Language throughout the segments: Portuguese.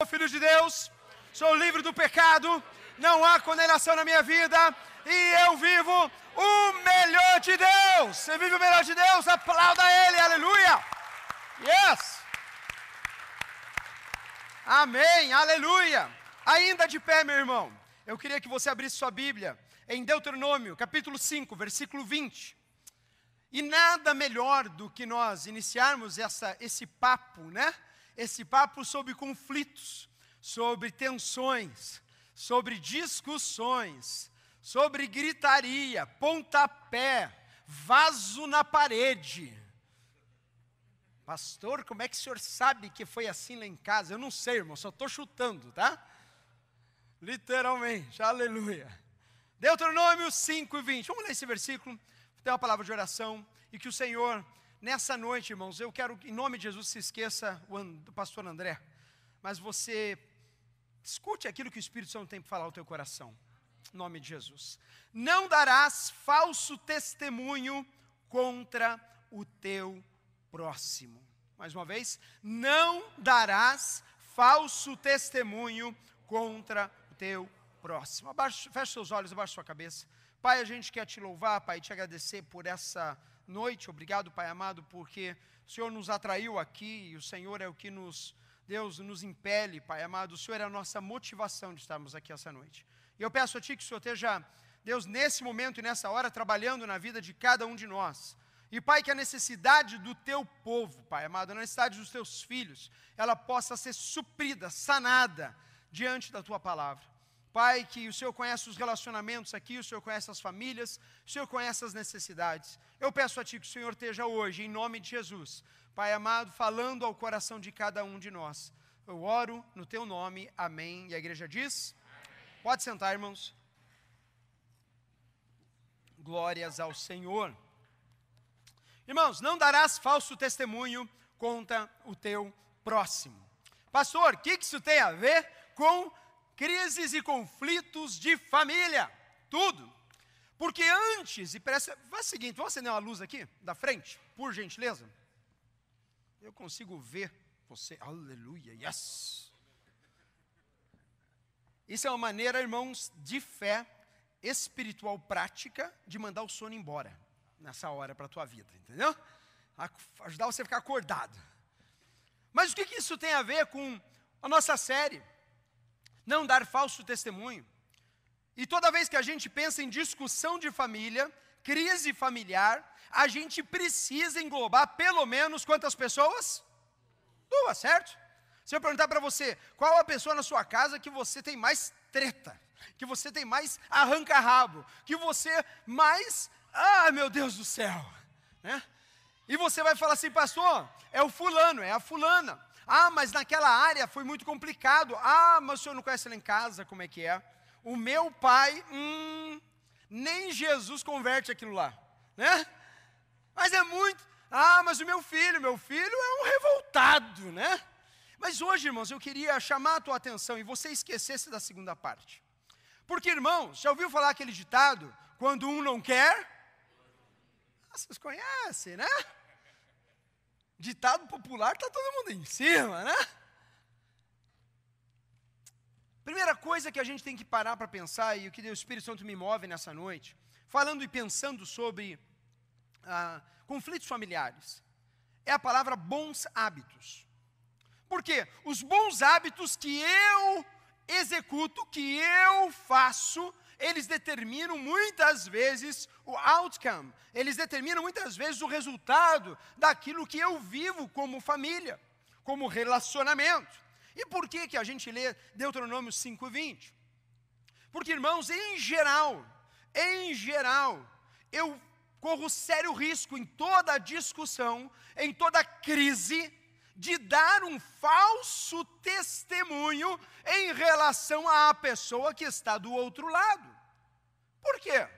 Sou filho de Deus, sou livre do pecado, não há condenação na minha vida e eu vivo o melhor de Deus. Você vive o melhor de Deus? Aplauda Ele, aleluia! Yes! Amém, aleluia! Ainda de pé, meu irmão, eu queria que você abrisse sua Bíblia em Deuteronômio, capítulo 5, versículo 20. E nada melhor do que nós iniciarmos essa, esse papo, né? Esse papo sobre conflitos, sobre tensões, sobre discussões, sobre gritaria, pontapé, vaso na parede. Pastor, como é que o senhor sabe que foi assim lá em casa? Eu não sei, irmão, só estou chutando, tá? Literalmente, aleluia. Deuteronômio 5 e 20. Vamos ler esse versículo. Tem uma palavra de oração. E que o Senhor, nessa noite, irmãos, eu quero que em nome de Jesus se esqueça do pastor André. Mas você escute aquilo que o Espírito Santo tem para falar ao teu coração. Em nome de Jesus. Não darás falso testemunho contra o teu próximo. Mais uma vez, não darás falso testemunho contra o teu próximo. Abaixe, feche seus olhos, abaixe sua cabeça. Pai, a gente quer te louvar, Pai, te agradecer por essa noite. Obrigado, Pai amado, porque o Senhor nos atraiu aqui e o Senhor é o que nos, Deus, nos impele, Pai amado. O Senhor é a nossa motivação de estarmos aqui essa noite. E eu peço a Ti que o Senhor esteja, Deus, nesse momento e nessa hora, trabalhando na vida de cada um de nós. E, Pai, que a necessidade do Teu povo, Pai amado, a necessidade dos Teus filhos, ela possa ser suprida, sanada diante da Tua palavra. Pai, que o Senhor conhece os relacionamentos aqui, o Senhor conhece as famílias, o Senhor conhece as necessidades. Eu peço a Ti que o Senhor esteja hoje, em nome de Jesus, Pai amado, falando ao coração de cada um de nós. Eu oro no Teu nome, amém. E a igreja diz: amém. Pode sentar, irmãos. Glórias ao Senhor. Irmãos, não darás falso testemunho contra o teu próximo. Pastor, o que isso tem a ver com crises e conflitos de família. Tudo. Porque antes, e parece, faz o seguinte, vamos acender uma luz aqui, da frente, por gentileza. Eu consigo ver você, aleluia, yes. Isso é uma maneira, irmãos, de fé espiritual prática de mandar o sono embora nessa hora para a tua vida, entendeu? Ajudar você a ficar acordado. Mas o que, que isso tem a ver com a nossa série? Não dar falso testemunho. E toda vez que a gente pensa em discussão de família, crise familiar, a gente precisa englobar pelo menos quantas pessoas? Duas, certo? Se eu perguntar para você, qual a pessoa na sua casa que você tem mais treta, que você tem mais arranca-rabo, que você mais, ah, meu Deus do céu, né? E você vai falar assim, pastor, é o fulano, é a fulana. Ah, mas naquela área foi muito complicado. Ah, mas o senhor não conhece lá em casa como é que é? O meu pai, hum, nem Jesus converte aquilo lá, né? Mas é muito. Ah, mas o meu filho, meu filho é um revoltado, né? Mas hoje, irmãos, eu queria chamar a tua atenção e você esquecesse da segunda parte. Porque, irmãos, já ouviu falar aquele ditado? Quando um não quer, ah, vocês conhecem, né? Ditado popular, está todo mundo em cima, né? Primeira coisa que a gente tem que parar para pensar, e o que o Espírito Santo me move nessa noite, falando e pensando sobre ah, conflitos familiares, é a palavra bons hábitos. Por quê? Os bons hábitos que eu executo, que eu faço, eles determinam muitas vezes o outcome, eles determinam muitas vezes o resultado daquilo que eu vivo como família, como relacionamento. E por que, que a gente lê Deuteronômio 5,20? Porque, irmãos, em geral, em geral, eu corro sério risco em toda discussão, em toda crise, de dar um falso testemunho em relação à pessoa que está do outro lado. Por quê?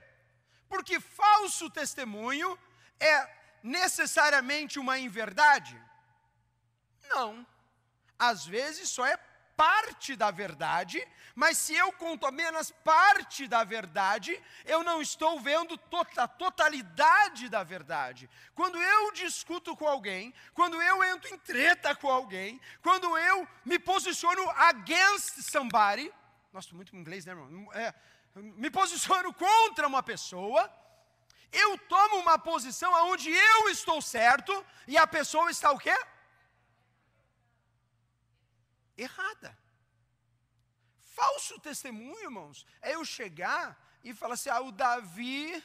Porque falso testemunho é necessariamente uma inverdade? Não. Às vezes só é parte da verdade, mas se eu conto apenas parte da verdade, eu não estou vendo a totalidade da verdade. Quando eu discuto com alguém, quando eu entro em treta com alguém, quando eu me posiciono against somebody, nossa, muito em inglês, né, irmão? É, me posiciono contra uma pessoa, eu tomo uma posição onde eu estou certo e a pessoa está o quê? Errada. Falso testemunho, irmãos, é eu chegar e falar assim: ah, o Davi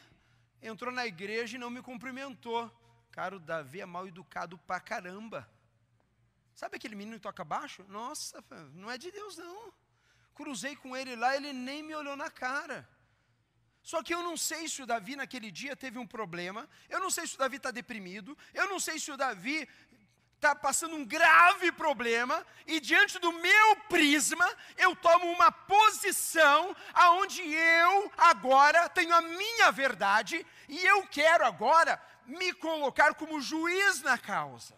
entrou na igreja e não me cumprimentou. Cara, o Davi é mal educado pra caramba. Sabe aquele menino que toca baixo? Nossa, não é de Deus, não. Cruzei com ele lá, ele nem me olhou na cara. Só que eu não sei se o Davi naquele dia teve um problema, eu não sei se o Davi está deprimido, eu não sei se o Davi está passando um grave problema, e diante do meu prisma, eu tomo uma posição aonde eu agora tenho a minha verdade, e eu quero agora me colocar como juiz na causa.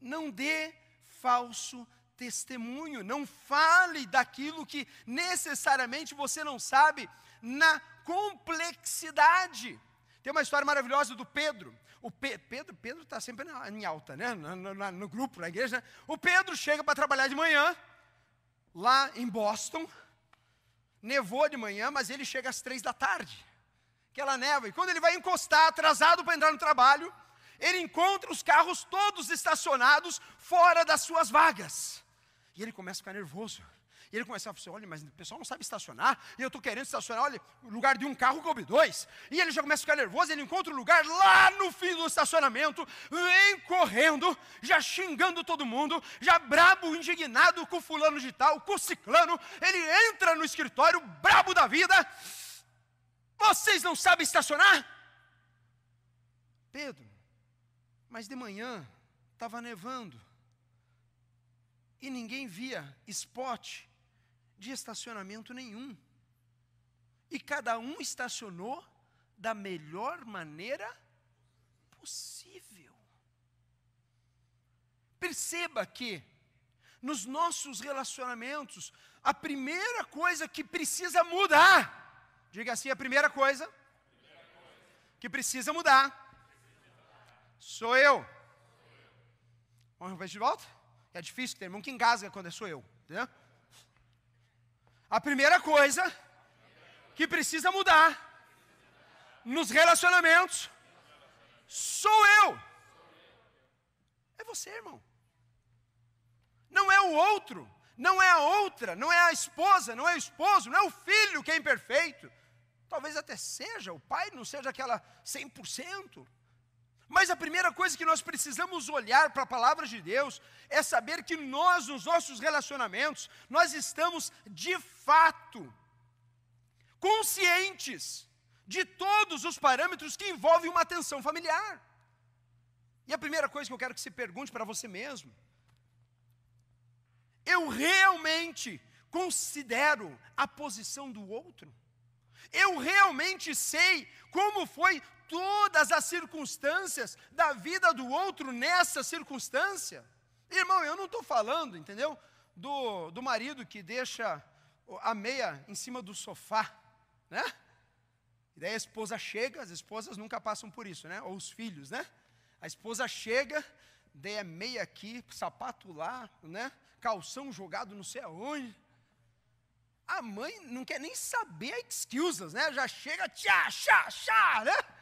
Não dê falso testemunho, não fale daquilo que necessariamente você não sabe na complexidade. Tem uma história maravilhosa do Pedro. O Pe Pedro Pedro está sempre em alta, né? No, no, no, grupo, na igreja. O Pedro chega para trabalhar de manhã, lá em Boston. Nevou de manhã, mas ele chega às três da tarde. Aquela neva. E quando ele vai encostar, atrasado para entrar no trabalho, ele encontra os carros todos estacionados fora das suas vagas. E ele começa a ficar nervoso. E ele começa a falar assim: olha, mas o pessoal não sabe estacionar, e eu estou querendo estacionar, olha, o lugar de um carro coube dois. E ele já começa a ficar nervoso, ele encontra o um lugar lá no fim do estacionamento, vem correndo, já xingando todo mundo, já brabo, indignado com fulano de tal, com ciclano. Ele entra no escritório, brabo da vida. Vocês não sabem estacionar? Pedro, mas de manhã estava nevando e ninguém via spot de estacionamento nenhum. E cada um estacionou da melhor maneira possível. Perceba que nos nossos relacionamentos, a primeira coisa que precisa mudar, diga assim, a primeira coisa que precisa mudar sou eu. Vamos ver de volta? É difícil, tem irmão que engasga quando é sou eu. Entendeu? A primeira coisa que precisa mudar nos relacionamentos sou eu. É você, irmão. Não é o outro, não é a outra, não é a esposa, não é o esposo, não é o filho que é imperfeito. Talvez até seja, o pai não seja aquela 100%. Mas a primeira coisa que nós precisamos olhar para a palavra de Deus é saber que nós, nos nossos relacionamentos, nós estamos de fato conscientes de todos os parâmetros que envolvem uma atenção familiar. E a primeira coisa que eu quero que se pergunte para você mesmo: eu realmente considero a posição do outro? Eu realmente sei como foi todas as circunstâncias da vida do outro nessa circunstância. Irmão, eu não estou falando, entendeu? Do, do marido que deixa a meia em cima do sofá, né? E daí a esposa chega, as esposas nunca passam por isso, né? Ou os filhos, né? A esposa chega, daí a meia aqui, sapato lá, né? Calção jogado não sei aonde. A mãe não quer nem saber excuses, né? Já chega, tchá, chá, chá, né?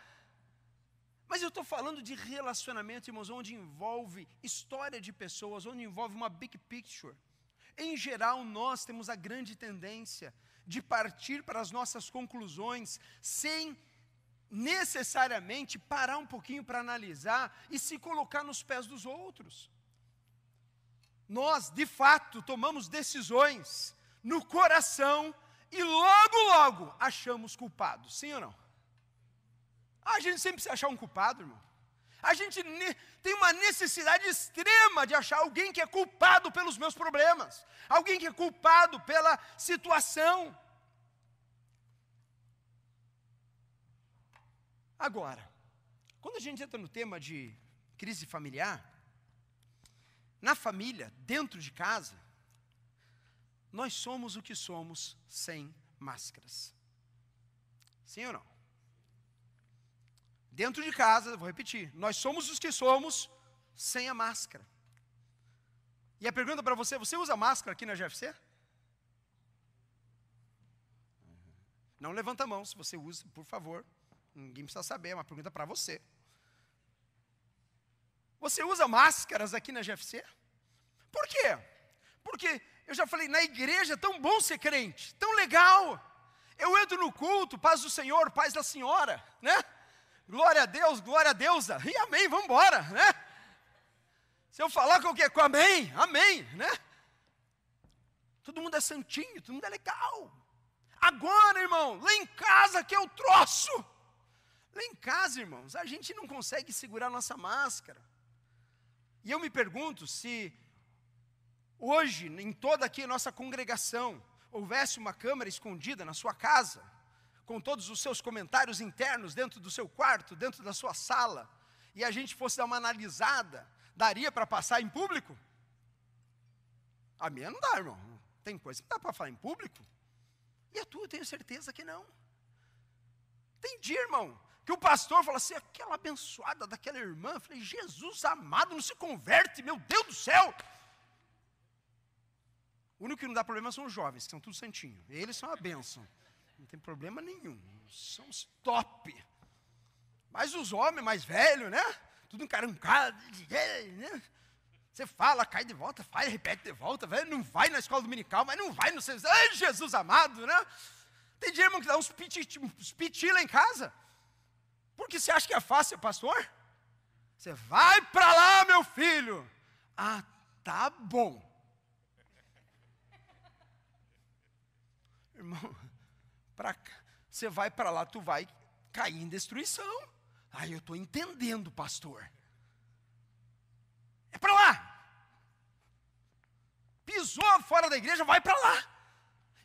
Mas eu estou falando de relacionamento, irmãos, onde envolve história de pessoas, onde envolve uma big picture. Em geral, nós temos a grande tendência de partir para as nossas conclusões sem necessariamente parar um pouquinho para analisar e se colocar nos pés dos outros. Nós, de fato, tomamos decisões no coração e logo, logo achamos culpados, sim ou não? A gente sempre precisa achar um culpado, irmão. A gente tem uma necessidade extrema de achar alguém que é culpado pelos meus problemas, alguém que é culpado pela situação. Agora, quando a gente entra no tema de crise familiar, na família, dentro de casa, nós somos o que somos sem máscaras. Sim ou não? Dentro de casa, vou repetir, nós somos os que somos sem a máscara. E a pergunta para você: você usa máscara aqui na GFC? Não levanta a mão se você usa, por favor. Ninguém precisa saber, é uma pergunta para você. Você usa máscaras aqui na GFC? Por quê? Porque eu já falei, na igreja é tão bom ser crente, tão legal. Eu entro no culto, paz do Senhor, paz da Senhora, né? Glória a Deus, glória a deusa, e amém, vamos embora, né? Se eu falar qualquer coisa, amém, amém, né? Todo mundo é santinho, todo mundo é legal. Agora, irmão, lá em casa que eu troço. Lá em casa, irmãos, a gente não consegue segurar nossa máscara. E eu me pergunto se hoje, em toda aqui a nossa congregação, houvesse uma câmera escondida na sua casa, com todos os seus comentários internos dentro do seu quarto, dentro da sua sala, e a gente fosse dar uma analisada, daria para passar em público? A minha não dá, irmão. Tem coisa que dá para falar em público. E a tua eu tenho certeza que não. Tem dia, irmão, que o pastor fala assim, aquela abençoada daquela irmã, eu falei, Jesus amado, não se converte, meu Deus do céu. O único que não dá problema são os jovens, que são tudo santinho. Eles são a bênção. Não tem problema nenhum. São os top. Mas os homens mais velhos, né? Tudo encarancado, né? Você fala, cai de volta, faz, repete de volta, velho, não vai na escola dominical, mas não vai no seu. Ai, Jesus amado, né? Tem dia, irmão, que dá uns piti, piti lá em casa. Porque você acha que é fácil, pastor? Você vai para lá, meu filho. Ah, tá bom. Irmão, pra, você vai para lá, tu vai cair em destruição. Aí eu estou entendendo, pastor. É para lá. Pisou fora da igreja, vai para lá.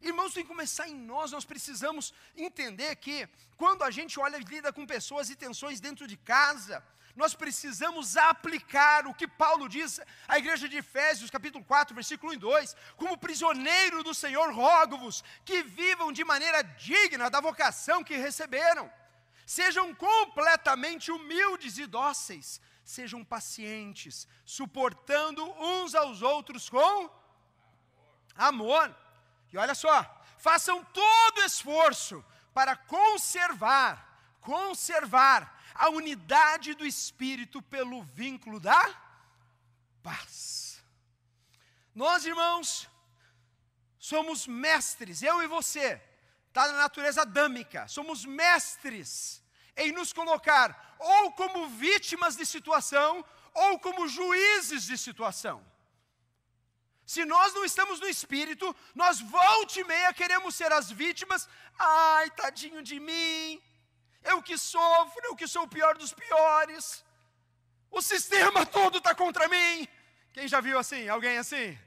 Irmãos, tem que começar em nós. Nós precisamos entender que quando a gente olha e lida com pessoas e tensões dentro de casa, nós precisamos aplicar o que Paulo diz à igreja de Efésios, capítulo 4, versículo 1 e 2: como prisioneiro do Senhor, rogo-vos que vivam de maneira digna da vocação que receberam. Sejam completamente humildes e dóceis, sejam pacientes, suportando uns aos outros com amor. E olha só, façam todo esforço para conservar, conservar a unidade do espírito pelo vínculo da paz. Nós, irmãos, somos mestres, eu e você, está na natureza adâmica, somos mestres em nos colocar ou como vítimas de situação ou como juízes de situação. Se nós não estamos no espírito, nós volte e meia queremos ser as vítimas. Ai, tadinho de mim. Eu que sofro, eu que sou o pior dos piores. O sistema todo está contra mim. Quem já viu assim? Alguém assim?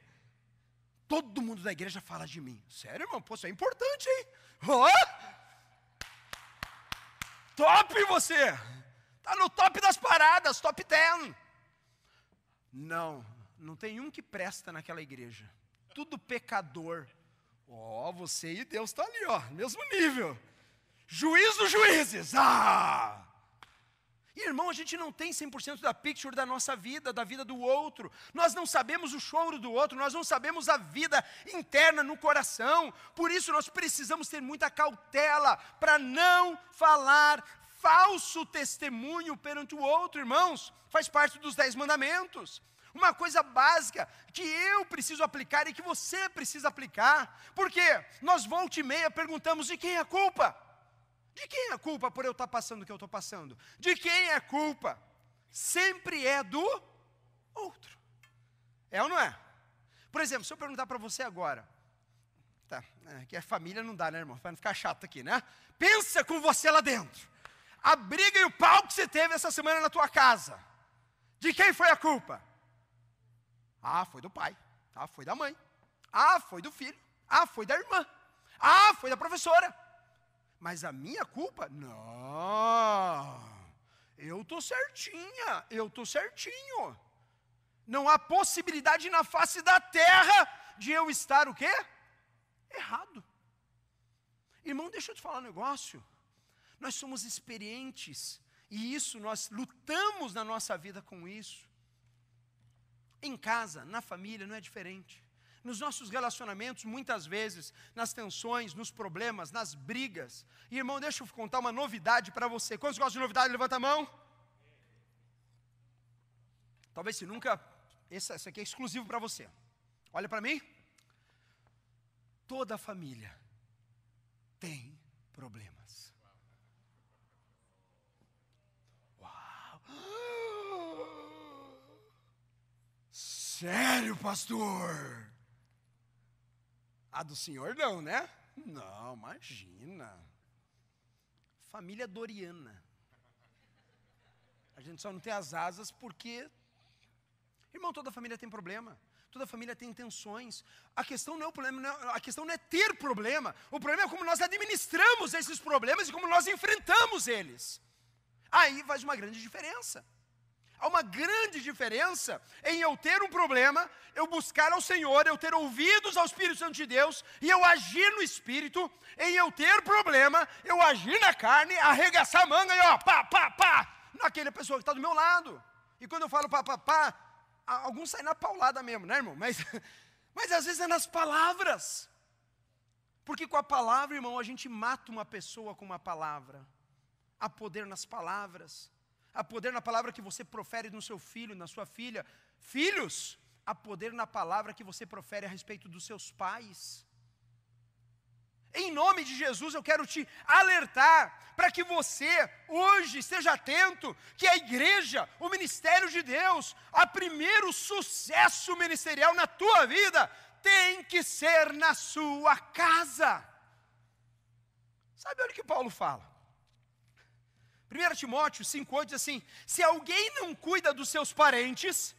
Todo mundo da igreja fala de mim. Sério, irmão? Pô, isso é importante, hein? Oh! Top você! Está no top das paradas, top 10. Não, não tem um que presta naquela igreja. Tudo pecador. Ó, oh, você e Deus estão tá ali, ó, mesmo nível. Juiz dos juízes. Ah! irmão, a gente não tem 100% da picture da nossa vida, da vida do outro. Nós não sabemos o choro do outro, nós não sabemos a vida interna no coração. Por isso nós precisamos ter muita cautela para não falar falso testemunho perante o outro, irmãos. Faz parte dos dez mandamentos uma coisa básica que eu preciso aplicar e que você precisa aplicar. Porque nós volta e meia perguntamos de quem é a culpa? De quem é a culpa por eu estar passando o que eu estou passando? De quem é a culpa? Sempre é do outro. É ou não é? Por exemplo, se eu perguntar para você agora, tá, é, que a família não dá, né, irmão? Para não ficar chato aqui, né? Pensa com você lá dentro. A briga e o pau que você teve essa semana na tua casa. De quem foi a culpa? Ah, foi do pai. Ah, foi da mãe. Ah, foi do filho. Ah, foi da irmã. Ah, foi da professora. Mas a minha culpa? Não. Eu estou certinha. Eu estou certinho. Não há possibilidade na face da terra de eu estar o quê? errado. Irmão, deixa eu te falar um negócio. Nós somos experientes e isso nós lutamos na nossa vida com isso. Em casa, na família, não é diferente. Nos nossos relacionamentos, muitas vezes, nas tensões, nos problemas, nas brigas. E, irmão, deixa eu contar uma novidade para você. Quantos gostam de novidade? Levanta a mão. Talvez se nunca. Esse aqui é exclusivo para você. Olha para mim. Toda família tem problemas. Uau! Sério, pastor? A do senhor não, né? Não, imagina. Família Doriana. A gente só não tem as asas porque. Irmão, toda família tem problema. Toda família tem tensões. A questão não é o problema, não é, a questão não é ter problema. O problema é como nós administramos esses problemas e como nós enfrentamos eles. Aí faz uma grande diferença. Há uma grande diferença em eu ter um problema, eu buscar ao Senhor, eu ter ouvidos ao Espírito Santo de Deus e eu agir no Espírito, em eu ter problema, eu agir na carne, arregaçar a manga e ó, pá, pá, pá, naquela pessoa que está do meu lado. E quando eu falo pá, pá, pá, alguns saem na paulada mesmo, né, irmão? Mas, mas às vezes é nas palavras. Porque com a palavra, irmão, a gente mata uma pessoa com uma palavra. Há poder nas palavras. Há poder na palavra que você profere no seu filho, na sua filha. Filhos, há poder na palavra que você profere a respeito dos seus pais. Em nome de Jesus, eu quero te alertar para que você hoje esteja atento que a igreja, o ministério de Deus, a primeiro sucesso ministerial na tua vida tem que ser na sua casa. Sabe o que Paulo fala? 1 Timóteo 5,8 diz assim: se alguém não cuida dos seus parentes,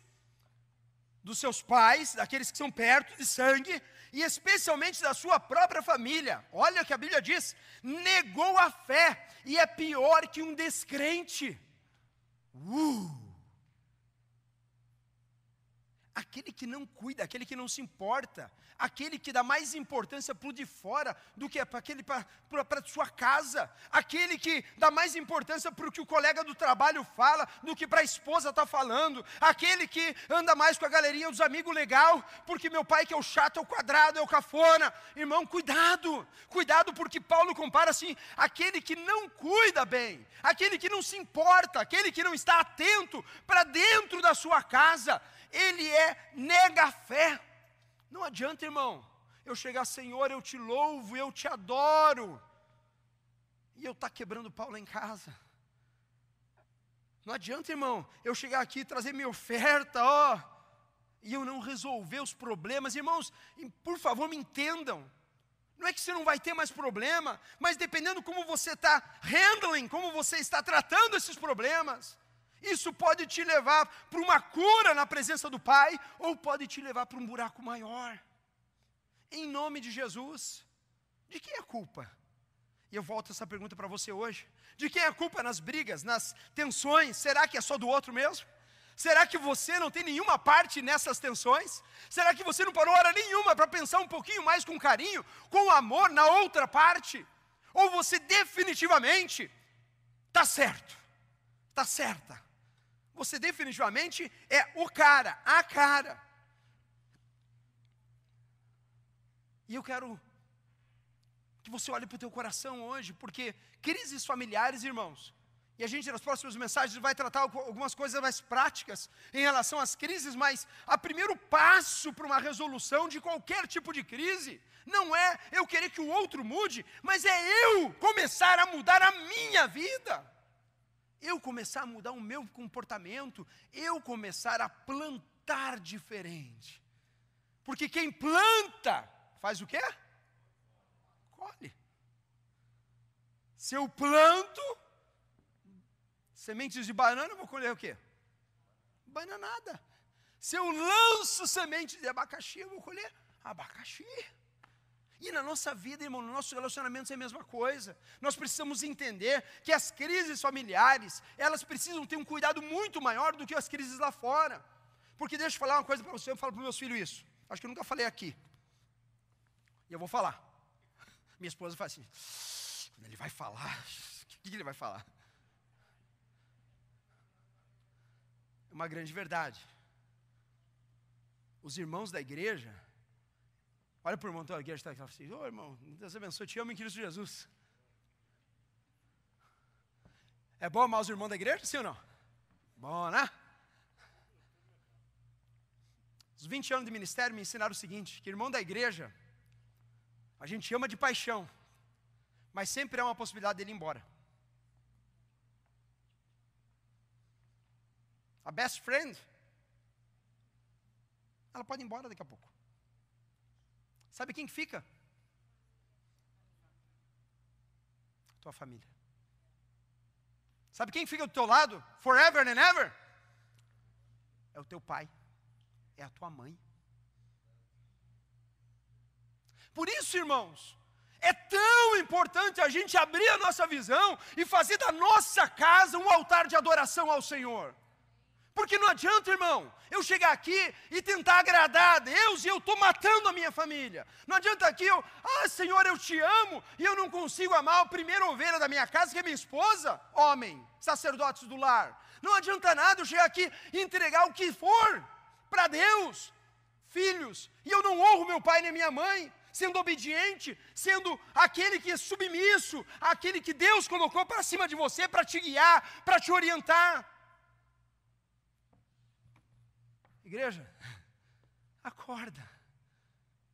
dos seus pais, daqueles que são perto de sangue, e especialmente da sua própria família, olha o que a Bíblia diz: negou a fé e é pior que um descrente. Uh! aquele que não cuida, aquele que não se importa, aquele que dá mais importância para o de fora do que para aquele para a sua casa, aquele que dá mais importância para o que o colega do trabalho fala do que para a esposa está falando, aquele que anda mais com a galerinha dos amigos legal, porque meu pai que é o chato, é o quadrado, é o cafona. Irmão, cuidado, cuidado porque Paulo compara assim, aquele que não cuida bem, aquele que não se importa, aquele que não está atento para dentro da sua casa, ele é nega fé. Não adianta, irmão, eu chegar, Senhor, eu te louvo, eu te adoro, e eu estar tá quebrando pau lá em casa. Não adianta, irmão, eu chegar aqui e trazer minha oferta, ó, e eu não resolver os problemas. Irmãos, por favor, me entendam. Não é que você não vai ter mais problema, mas dependendo como você está handling, como você está tratando esses problemas, isso pode te levar para uma cura na presença do Pai, ou pode te levar para um buraco maior. Em nome de Jesus, de quem é a culpa? E eu volto essa pergunta para você hoje. De quem é a culpa nas brigas, nas tensões? Será que é só do outro mesmo? Será que você não tem nenhuma parte nessas tensões? Será que você não parou hora nenhuma para pensar um pouquinho mais com carinho, com amor na outra parte? Ou você definitivamente está certo, está certa, você definitivamente é o cara, a cara. E eu quero que você olhe para o teu coração hoje, porque crises familiares, irmãos, e a gente nas próximas mensagens vai tratar algumas coisas mais práticas em relação às crises, mas o primeiro passo para uma resolução de qualquer tipo de crise não é eu querer que o outro mude, mas é eu começar a mudar a minha vida eu começar a mudar o meu comportamento, eu começar a plantar diferente. Porque quem planta, faz o quê? Colhe. Se eu planto sementes de banana, eu vou colher o quê? Bananada. Se eu lanço sementes de abacaxi, eu vou colher abacaxi. E na nossa vida, irmão, no nosso relacionamento é a mesma coisa. Nós precisamos entender que as crises familiares, elas precisam ter um cuidado muito maior do que as crises lá fora. Porque deixa eu falar uma coisa para você, eu falo para os meus filhos isso. Acho que eu nunca falei aqui. E eu vou falar. Minha esposa fala assim: quando ele vai falar, o que, que ele vai falar? É uma grande verdade. Os irmãos da igreja, olha para o irmão da igreja está aqui fala assim: Ô oh, irmão, Deus abençoe, te amo em Cristo Jesus. É bom amar os irmãos da igreja, sim ou não? Bom, né? Os 20 anos de ministério me ensinaram o seguinte: que irmão da igreja, a gente ama de paixão, mas sempre há uma possibilidade dele ir embora. A best friend, ela pode ir embora daqui a pouco. Sabe quem fica? Tua família. Sabe quem fica do teu lado? Forever and ever? É o teu pai. É a tua mãe. Por isso, irmãos, é tão importante a gente abrir a nossa visão e fazer da nossa casa um altar de adoração ao Senhor. Porque não adianta, irmão, eu chegar aqui e tentar agradar a Deus e eu estou matando a minha família. Não adianta aqui eu, ah, Senhor, eu te amo e eu não consigo amar a primeira ovelha da minha casa, que é minha esposa, homem, sacerdotes do lar. Não adianta nada eu chegar aqui e entregar o que for para Deus, filhos, e eu não honro meu pai nem minha mãe, sendo obediente, sendo aquele que é submisso, aquele que Deus colocou para cima de você para te guiar, para te orientar. Igreja, acorda.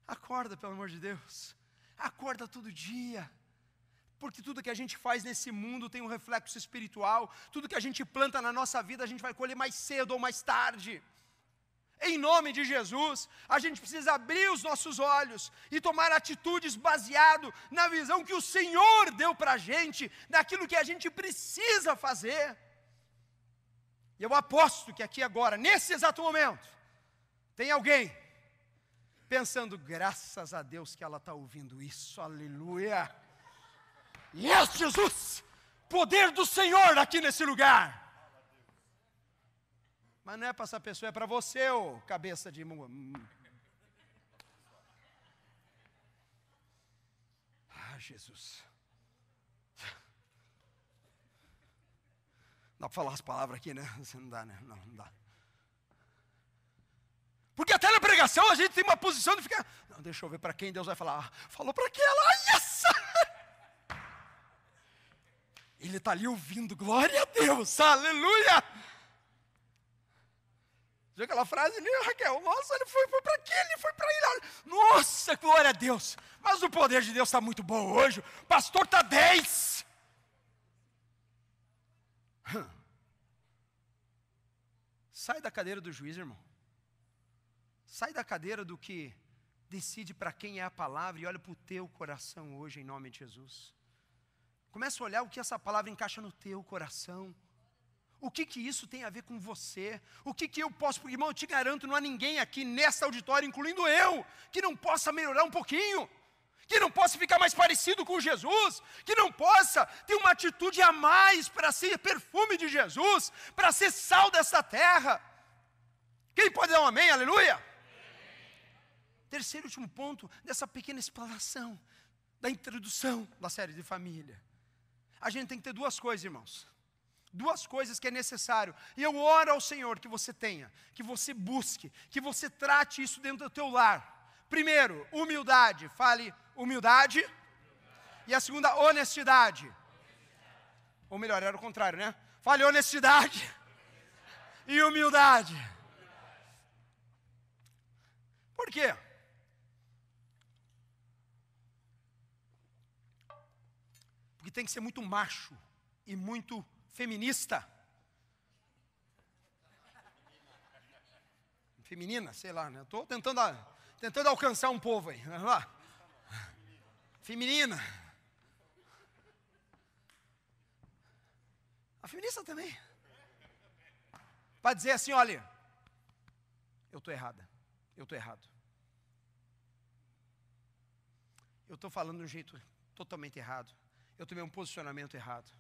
Acorda, pelo amor de Deus. Acorda todo dia. Porque tudo que a gente faz nesse mundo tem um reflexo espiritual. Tudo que a gente planta na nossa vida, a gente vai colher mais cedo ou mais tarde. Em nome de Jesus, a gente precisa abrir os nossos olhos e tomar atitudes baseado na visão que o Senhor deu para a gente, naquilo que a gente precisa fazer. E eu aposto que aqui agora, nesse exato momento, tem alguém pensando, graças a Deus que ela está ouvindo isso, aleluia. Yes, Jesus! Poder do Senhor aqui nesse lugar. Mas não é para essa pessoa, é para você, ô cabeça de. Ah, Jesus. Dá para falar as palavras aqui, né? Não dá, né? Não, não dá. Porque até na pregação a gente tem uma posição de ficar. Não, deixa eu ver para quem Deus vai falar. Ah, falou para aquela. Yes! Ele está ali ouvindo, glória a Deus, aleluia! Viu aquela frase ali, Raquel? Nossa, ele foi, foi para aqui, ele foi para ele. Nossa, glória a Deus! Mas o poder de Deus está muito bom hoje. Pastor está 10. Sai da cadeira do juiz, irmão. Sai da cadeira do que decide para quem é a palavra e olha para o teu coração hoje, em nome de Jesus. Começa a olhar o que essa palavra encaixa no teu coração. O que que isso tem a ver com você? O que que eu posso, porque irmão, eu te garanto, não há ninguém aqui nessa auditória, incluindo eu, que não possa melhorar um pouquinho que não possa ficar mais parecido com Jesus, que não possa ter uma atitude a mais para ser perfume de Jesus, para ser sal dessa terra. Quem pode dar um amém? Aleluia! Terceiro e último ponto dessa pequena explanação, da introdução da série de família. A gente tem que ter duas coisas, irmãos. Duas coisas que é necessário. E eu oro ao Senhor que você tenha, que você busque, que você trate isso dentro do teu lar. Primeiro, humildade. Fale humildade. E a segunda, honestidade. Ou melhor, era o contrário, né? Fale honestidade e humildade. Por quê? Porque tem que ser muito macho e muito feminista. Feminina, sei lá, né? Estou tentando tentando alcançar um povo aí. Vamos lá. Feminina. A feminista também. Para dizer assim, olha, eu estou errada. Eu estou errado. Eu estou falando de um jeito totalmente errado. Eu tomei um posicionamento errado.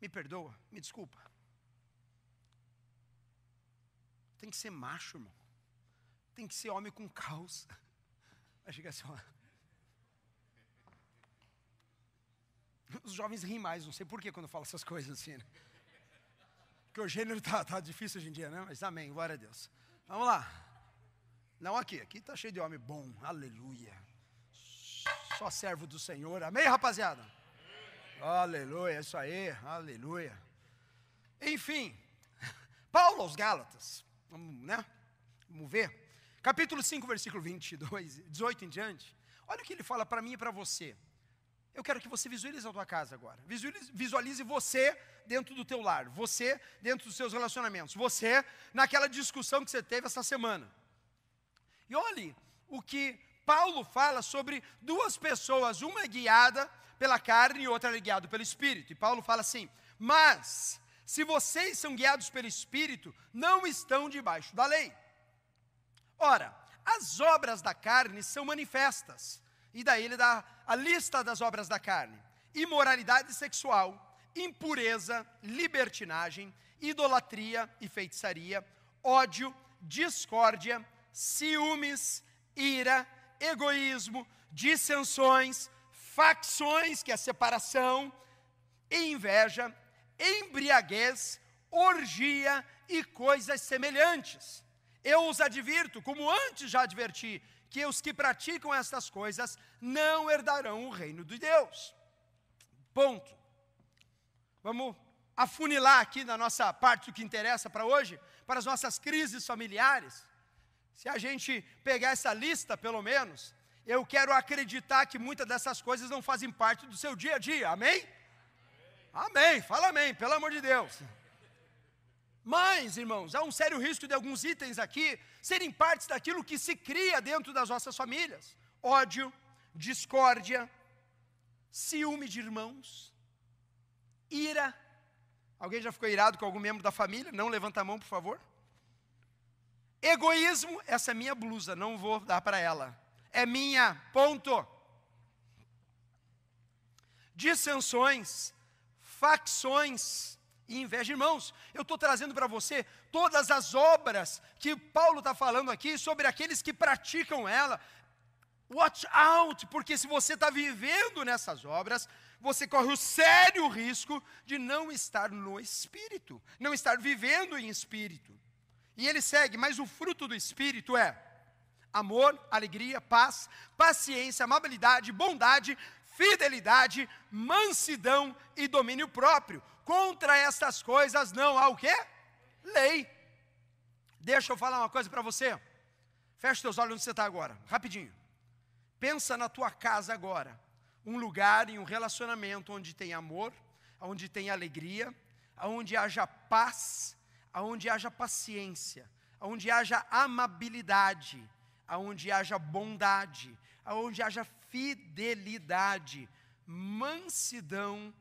Me perdoa, me desculpa. Tem que ser macho, irmão tem que ser homem com calça. Vai chegar assim, ó. Os jovens riem mais, não sei porquê quando eu falo essas coisas assim. Né? Porque o gênero está tá difícil hoje em dia, né? Mas amém, glória a Deus. Vamos lá. Não aqui, aqui está cheio de homem bom, aleluia. Só servo do Senhor, amém, rapaziada? Aleluia, isso aí, aleluia. Enfim, Paulo aos Gálatas, vamos, né? Vamos ver. Capítulo 5, versículo 22, 18 em diante. Olha o que ele fala para mim e para você. Eu quero que você visualize a tua casa agora. Visualize, visualize, você dentro do teu lar, você dentro dos seus relacionamentos, você naquela discussão que você teve essa semana. E olhe o que Paulo fala sobre duas pessoas, uma é guiada pela carne e outra é guiada pelo Espírito. E Paulo fala assim: Mas, se vocês são guiados pelo Espírito, não estão debaixo da lei. Ora, as obras da carne são manifestas e daí ele dá a lista das obras da carne: imoralidade sexual, impureza, libertinagem, idolatria e feitiçaria, ódio, discórdia, ciúmes, ira, egoísmo, dissensões, facções, que é separação, inveja, embriaguez, orgia e coisas semelhantes. Eu os advirto, como antes já adverti, que os que praticam estas coisas não herdarão o reino de Deus. Ponto. Vamos afunilar aqui na nossa parte do que interessa para hoje, para as nossas crises familiares. Se a gente pegar essa lista, pelo menos, eu quero acreditar que muitas dessas coisas não fazem parte do seu dia a dia. Amém? Amém. amém. Fala amém, pelo amor de Deus. Mas, irmãos, há um sério risco de alguns itens aqui serem partes daquilo que se cria dentro das nossas famílias: ódio, discórdia, ciúme de irmãos, ira. Alguém já ficou irado com algum membro da família? Não levanta a mão, por favor. Egoísmo, essa é minha blusa, não vou dar para ela. É minha, ponto. Dissensões, facções, e inveja. Irmãos, eu estou trazendo para você todas as obras que Paulo está falando aqui sobre aqueles que praticam ela. Watch out, porque se você está vivendo nessas obras, você corre o sério risco de não estar no espírito, não estar vivendo em espírito. E ele segue, mas o fruto do espírito é amor, alegria, paz, paciência, amabilidade, bondade, fidelidade, mansidão e domínio próprio. Contra estas coisas não há o quê? Lei. Deixa eu falar uma coisa para você. Feche teus olhos onde você está agora, rapidinho. Pensa na tua casa agora. Um lugar e um relacionamento onde tem amor, onde tem alegria, onde haja paz, onde haja paciência, onde haja amabilidade, onde haja bondade, onde haja fidelidade, mansidão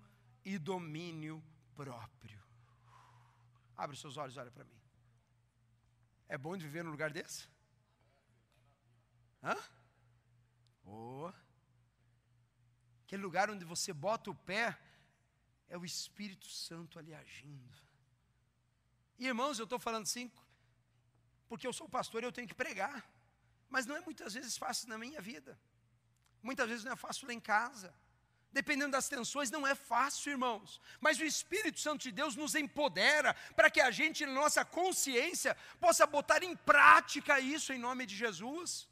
e domínio próprio. Abre os seus olhos, olha para mim. É bom de viver num lugar desse? Hã? Oh. Aquele lugar onde você bota o pé é o Espírito Santo ali agindo. E irmãos, eu estou falando assim, porque eu sou pastor e eu tenho que pregar. Mas não é muitas vezes fácil na minha vida. Muitas vezes não é fácil lá em casa. Dependendo das tensões, não é fácil, irmãos. Mas o Espírito Santo de Deus nos empodera para que a gente, na nossa consciência, possa botar em prática isso em nome de Jesus.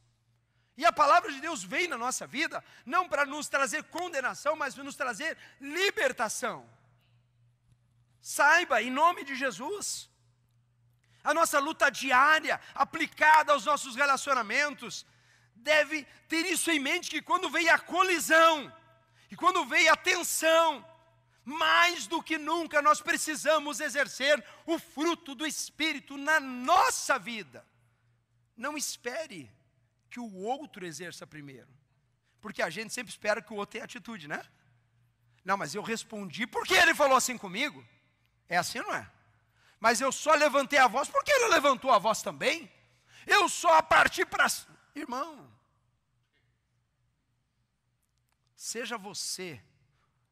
E a palavra de Deus vem na nossa vida, não para nos trazer condenação, mas para nos trazer libertação. Saiba, em nome de Jesus, a nossa luta diária, aplicada aos nossos relacionamentos, deve ter isso em mente: que quando vem a colisão, e quando veio a tensão, mais do que nunca nós precisamos exercer o fruto do Espírito na nossa vida. Não espere que o outro exerça primeiro, porque a gente sempre espera que o outro tenha atitude, né? Não, mas eu respondi porque ele falou assim comigo. É assim, não é? Mas eu só levantei a voz porque ele levantou a voz também. Eu só parti para. Irmão, Seja você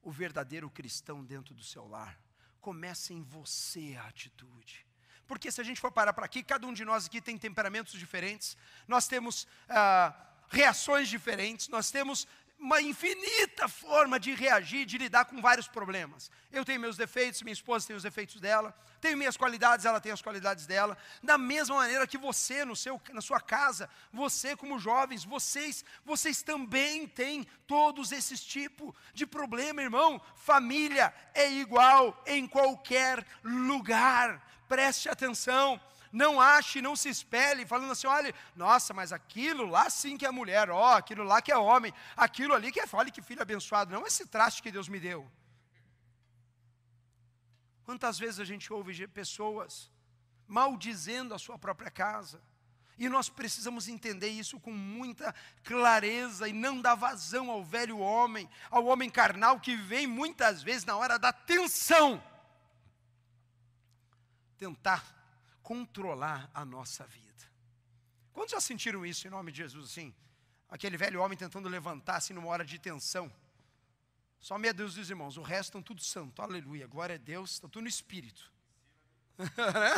o verdadeiro cristão dentro do seu lar. Comece em você a atitude. Porque se a gente for parar para aqui, cada um de nós aqui tem temperamentos diferentes. Nós temos ah, reações diferentes, nós temos uma infinita forma de reagir, de lidar com vários problemas. Eu tenho meus defeitos, minha esposa tem os defeitos dela, tenho minhas qualidades, ela tem as qualidades dela. Da mesma maneira que você, no seu, na sua casa, você como jovens, vocês, vocês também têm todos esses tipos de problema, irmão. Família é igual em qualquer lugar. Preste atenção não ache, não se espelhe, falando assim: olha, nossa, mas aquilo lá sim que é mulher, ó, aquilo lá que é homem, aquilo ali que é, olha que filho abençoado, não esse traste que Deus me deu. Quantas vezes a gente ouve pessoas maldizendo a sua própria casa, e nós precisamos entender isso com muita clareza e não dar vazão ao velho homem, ao homem carnal que vem muitas vezes na hora da tensão tentar controlar a nossa vida. Quantos já sentiram isso em nome de Jesus assim? Aquele velho homem tentando levantar assim numa hora de tensão. Só meia Deus dos irmãos, o resto estão tudo santo, aleluia, glória a Deus, está tudo no espírito. Né?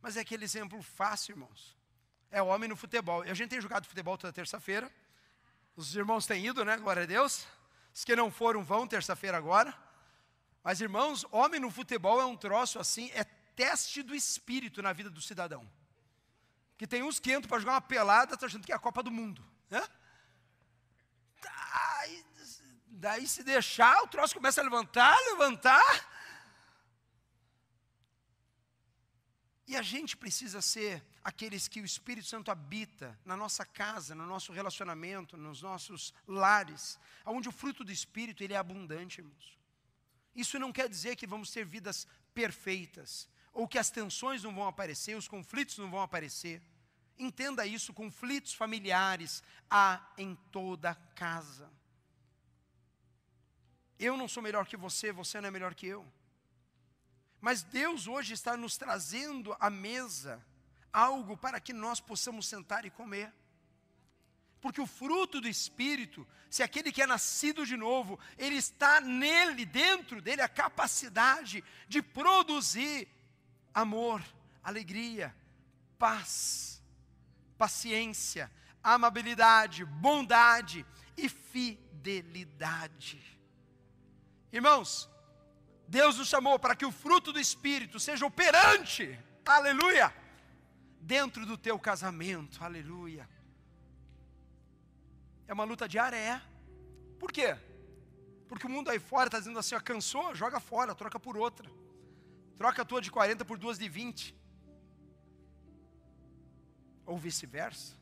Mas é aquele exemplo fácil, irmãos. É o homem no futebol. A gente tem jogado futebol toda terça-feira. Os irmãos têm ido, né? Glória a Deus. Os que não foram vão terça-feira agora. Mas, irmãos, homem no futebol é um troço assim, é teste do espírito na vida do cidadão. Que tem uns que entram para jogar uma pelada, tá achando que é a Copa do Mundo. Né? Daí, daí se deixar, o troço começa a levantar, levantar. E a gente precisa ser aqueles que o Espírito Santo habita na nossa casa, no nosso relacionamento, nos nossos lares, onde o fruto do Espírito ele é abundante, irmãos. Isso não quer dizer que vamos ter vidas perfeitas, ou que as tensões não vão aparecer, os conflitos não vão aparecer. Entenda isso: conflitos familiares há em toda casa. Eu não sou melhor que você, você não é melhor que eu. Mas Deus hoje está nos trazendo à mesa algo para que nós possamos sentar e comer. Porque o fruto do Espírito, se aquele que é nascido de novo, ele está nele, dentro dele, a capacidade de produzir amor, alegria, paz, paciência, amabilidade, bondade e fidelidade. Irmãos, Deus nos chamou para que o fruto do Espírito seja operante, aleluia, dentro do teu casamento, aleluia é uma luta diária? Por quê? Porque o mundo aí fora está dizendo assim: ó, cansou, joga fora, troca por outra. Troca a tua de 40 por duas de 20. Ou vice-versa.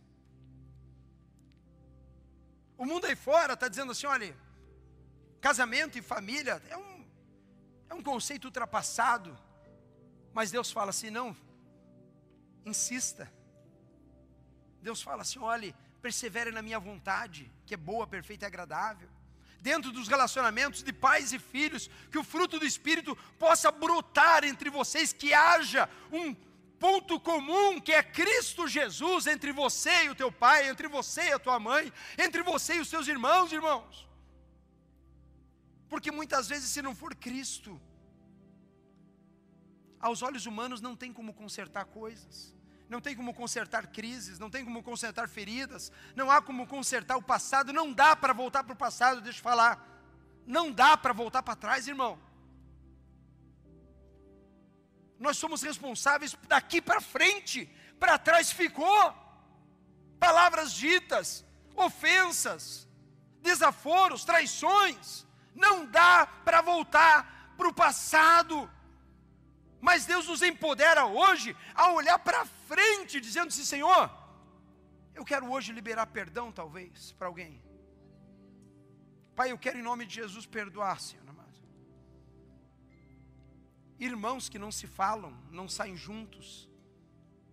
O mundo aí fora está dizendo assim: olha, casamento e família é um, é um conceito ultrapassado. Mas Deus fala assim: não, insista. Deus fala assim: olhe, persevere na minha vontade, que é boa, perfeita e agradável. Dentro dos relacionamentos de pais e filhos, que o fruto do Espírito possa brotar entre vocês, que haja um ponto comum que é Cristo Jesus entre você e o teu pai, entre você e a tua mãe, entre você e os seus irmãos, irmãos. Porque muitas vezes, se não for Cristo, aos olhos humanos não tem como consertar coisas não tem como consertar crises, não tem como consertar feridas, não há como consertar o passado, não dá para voltar para o passado, deixa eu falar. Não dá para voltar para trás, irmão. Nós somos responsáveis daqui para frente, para trás ficou. Palavras ditas, ofensas, desaforos, traições. Não dá para voltar para o passado. Mas Deus nos empodera hoje a olhar para frente, dizendo assim: Senhor, eu quero hoje liberar perdão, talvez, para alguém. Pai, eu quero em nome de Jesus perdoar, Senhor amado. Irmãos que não se falam, não saem juntos,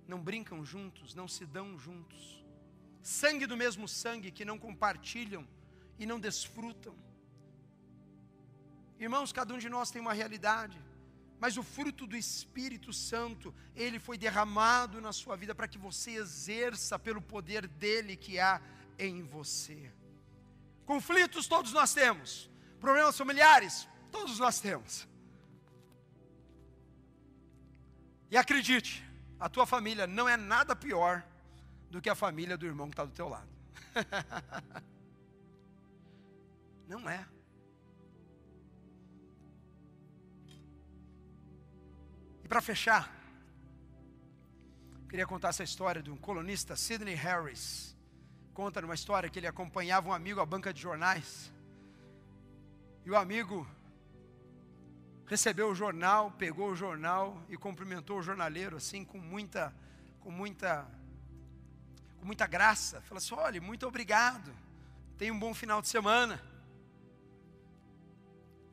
não brincam juntos, não se dão juntos. Sangue do mesmo sangue que não compartilham e não desfrutam. Irmãos, cada um de nós tem uma realidade. Mas o fruto do Espírito Santo, ele foi derramado na sua vida para que você exerça pelo poder dele que há em você. Conflitos todos nós temos, problemas familiares todos nós temos. E acredite, a tua família não é nada pior do que a família do irmão que está do teu lado. Não é. E para fechar, queria contar essa história de um colunista, Sidney Harris. Conta numa história que ele acompanhava um amigo à banca de jornais. E o amigo recebeu o jornal, pegou o jornal e cumprimentou o jornaleiro assim com muita com muita com muita graça. Falou assim: "Olha, muito obrigado. Tenha um bom final de semana."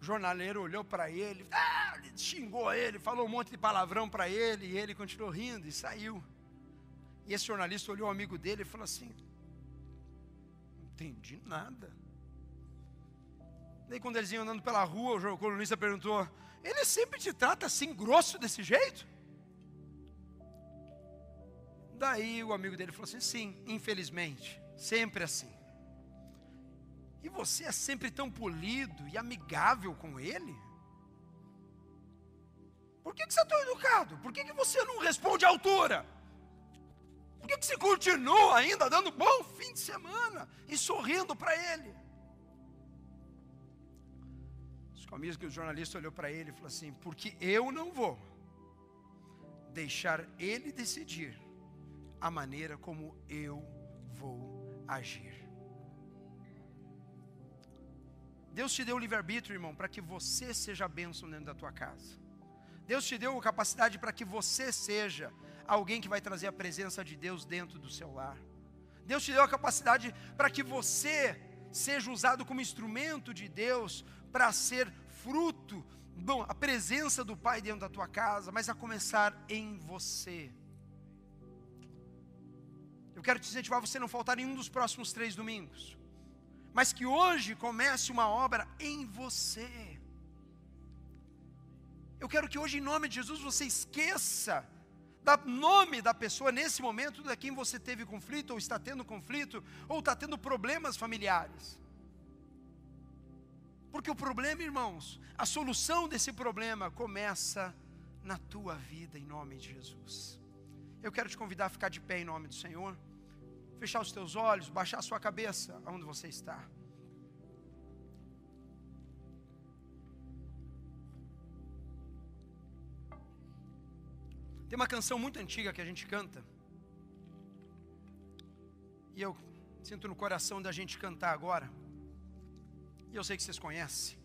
O jornaleiro olhou para ele, ah, xingou ele, falou um monte de palavrão para ele, e ele continuou rindo e saiu. E esse jornalista olhou o amigo dele e falou assim: Não entendi nada. Daí, quando eles iam andando pela rua, o colunista perguntou: Ele sempre te trata assim, grosso desse jeito? Daí o amigo dele falou assim: Sim, infelizmente, sempre assim. E você é sempre tão polido e amigável com ele? Por que, que você é tão educado? Por que, que você não responde à altura? Por que, que você continua ainda dando bom fim de semana e sorrindo para ele? Os que o jornalista olhou para ele e falou assim: Porque eu não vou deixar ele decidir a maneira como eu vou agir. Deus te deu o livre-arbítrio, irmão, para que você seja bênção dentro da tua casa. Deus te deu a capacidade para que você seja alguém que vai trazer a presença de Deus dentro do seu lar. Deus te deu a capacidade para que você seja usado como instrumento de Deus para ser fruto, bom, a presença do Pai dentro da tua casa, mas a começar em você. Eu quero te incentivar a você não faltar nenhum dos próximos três domingos mas que hoje comece uma obra em você. Eu quero que hoje, em nome de Jesus, você esqueça do nome da pessoa nesse momento da quem você teve conflito, ou está tendo conflito, ou está tendo problemas familiares. Porque o problema, irmãos, a solução desse problema começa na tua vida, em nome de Jesus. Eu quero te convidar a ficar de pé em nome do Senhor fechar os teus olhos, baixar a sua cabeça aonde você está. Tem uma canção muito antiga que a gente canta. E eu sinto no coração da gente cantar agora. E eu sei que vocês conhecem.